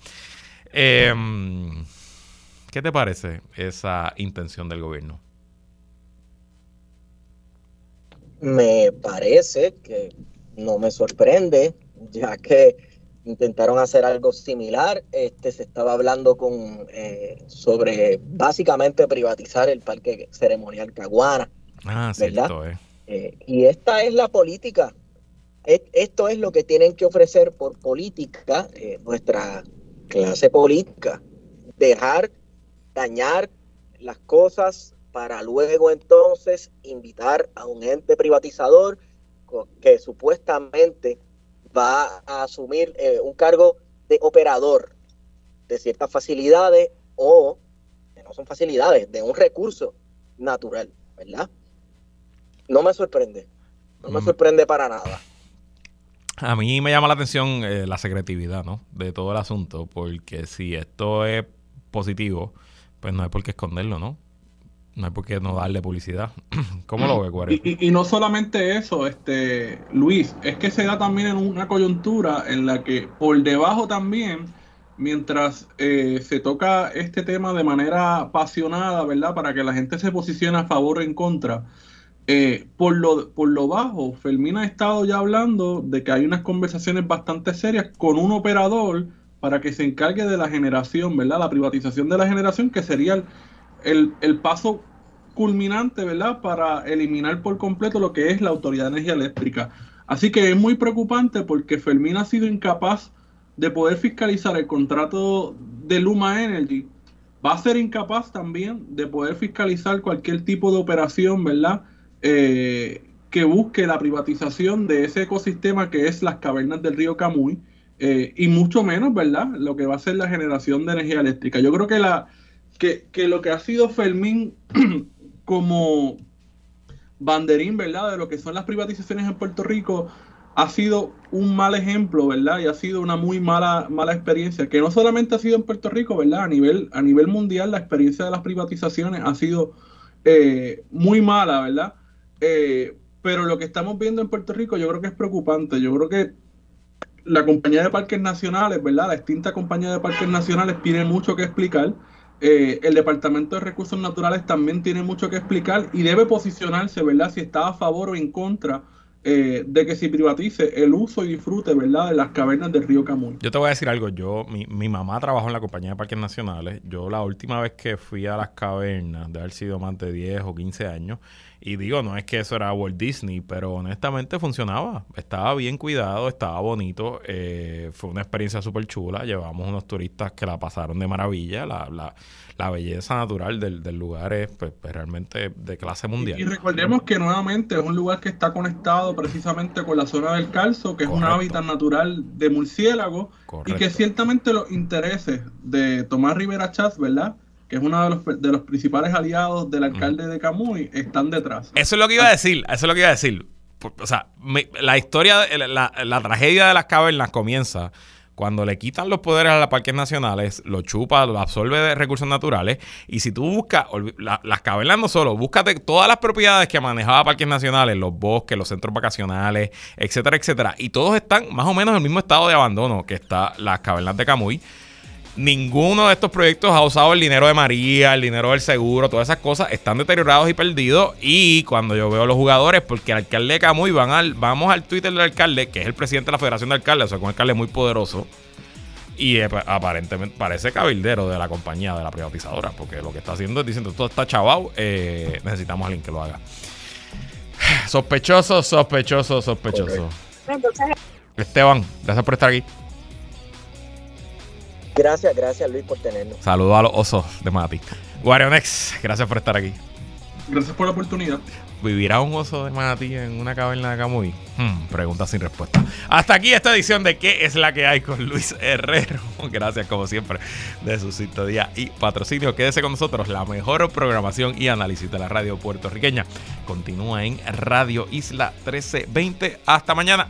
Em, ¿Qué te parece esa intención del gobierno? Me parece que no me sorprende, ya que intentaron hacer algo similar. Este se estaba hablando con eh, sobre básicamente privatizar el parque ceremonial Caguana. Ah, cierto, eh. eh. y esta es la política. esto es lo que tienen que ofrecer por política eh, nuestra clase política. Dejar dañar las cosas para luego entonces invitar a un ente privatizador que supuestamente va a asumir eh, un cargo de operador de ciertas facilidades o, que no son facilidades, de un recurso natural, ¿verdad? No me sorprende. No me mm. sorprende para nada. A mí me llama la atención eh, la secretividad, ¿no? De todo el asunto, porque si esto es positivo, pues no hay por qué esconderlo, ¿no? No hay por qué no darle publicidad. ¿Cómo lo ve? Y, y, no solamente eso, este Luis, es que se da también en una coyuntura en la que por debajo también, mientras eh, se toca este tema de manera apasionada, ¿verdad? Para que la gente se posicione a favor o en contra, eh, por, lo, por lo bajo, Fermín ha estado ya hablando de que hay unas conversaciones bastante serias con un operador para que se encargue de la generación, ¿verdad? La privatización de la generación, que sería el el, paso culminante, ¿verdad?, para eliminar por completo lo que es la Autoridad de Energía Eléctrica. Así que es muy preocupante porque Fermín ha sido incapaz de poder fiscalizar el contrato de Luma Energy. Va a ser incapaz también de poder fiscalizar cualquier tipo de operación, ¿verdad?, eh, que busque la privatización de ese ecosistema que es las cavernas del río Camuy. Eh, y mucho menos, ¿verdad?, lo que va a ser la generación de energía eléctrica. Yo creo que la, que, lo que ha sido Fermín como banderín, ¿verdad? De lo que son las privatizaciones en Puerto Rico ha sido un mal ejemplo, ¿verdad? Y ha sido una muy mala, mala experiencia, que no solamente ha sido en Puerto Rico, ¿verdad? A nivel, a nivel mundial la experiencia de las privatizaciones ha sido eh, muy mala, ¿verdad? Eh, pero lo que estamos viendo en Puerto Rico yo creo que es preocupante. Yo creo que la compañía de parques nacionales, ¿verdad? La extinta compañía de parques nacionales tiene mucho que explicar. Eh, el Departamento de Recursos Naturales también tiene mucho que explicar y debe posicionarse, ¿verdad? Si está a favor o en contra eh, de que se privatice el uso y disfrute, ¿verdad?, de las cavernas del río Camuy. Yo te voy a decir algo. Yo, mi, mi mamá trabajó en la compañía de parques nacionales. Yo la última vez que fui a las cavernas, de haber sido más de 10 o 15 años, y digo, no es que eso era Walt Disney, pero honestamente funcionaba. Estaba bien cuidado, estaba bonito. Eh, fue una experiencia súper chula. Llevamos unos turistas que la pasaron de maravilla. La, la, la belleza natural del, del lugar es pues, pues realmente de clase mundial. Y, recordemos que nuevamente es un lugar que está conectado precisamente con la zona del calzo, que es un hábitat natural de murciélago. Y que ciertamente los intereses de Tomás Rivera Chávez, ¿verdad? Que es uno de los, de los principales aliados del alcalde de Camuy, están detrás. Eso es lo que iba a decir, eso es lo que iba a decir. O sea, la historia, la, la, tragedia de las cavernas comienza cuando le quitan los poderes a los parques nacionales, lo chupa, lo absorbe de recursos naturales. Y si tú buscas, las cavernas no solo, búscate todas las propiedades que manejaba parques nacionales, los bosques, los centros vacacionales, etcétera, etcétera. Y todos están más o menos en el mismo estado de abandono que está las cavernas de Camuy ninguno de estos proyectos ha usado el dinero de María, el dinero del seguro, todas esas cosas están deteriorados y perdidos. Y cuando yo veo a los jugadores, porque el alcalde de Camuy van al, vamos al Twitter del alcalde, que es el presidente de la Federación de Alcaldes, o sea, un alcalde muy poderoso. Y eh, aparentemente parece cabildero de la compañía, de la privatizadora, porque lo que está haciendo es diciendo, todo está chavado, eh, necesitamos a alguien que lo haga. Sospechoso, sospechoso, sospechoso. Esteban, gracias por estar aquí. Gracias, gracias Luis por tenernos. Saludos a los osos de Mati. Guarionex, gracias por estar aquí. Gracias por la oportunidad. ¿Vivirá un oso de Manatí en una caverna de Camuy? Hmm, pregunta sin respuesta. Hasta aquí esta edición de ¿Qué es la que hay con Luis Herrero? Gracias, como siempre, de su sintonía y patrocinio. Quédese con nosotros. La mejor programación y análisis de la radio puertorriqueña continúa en Radio Isla 1320. Hasta mañana.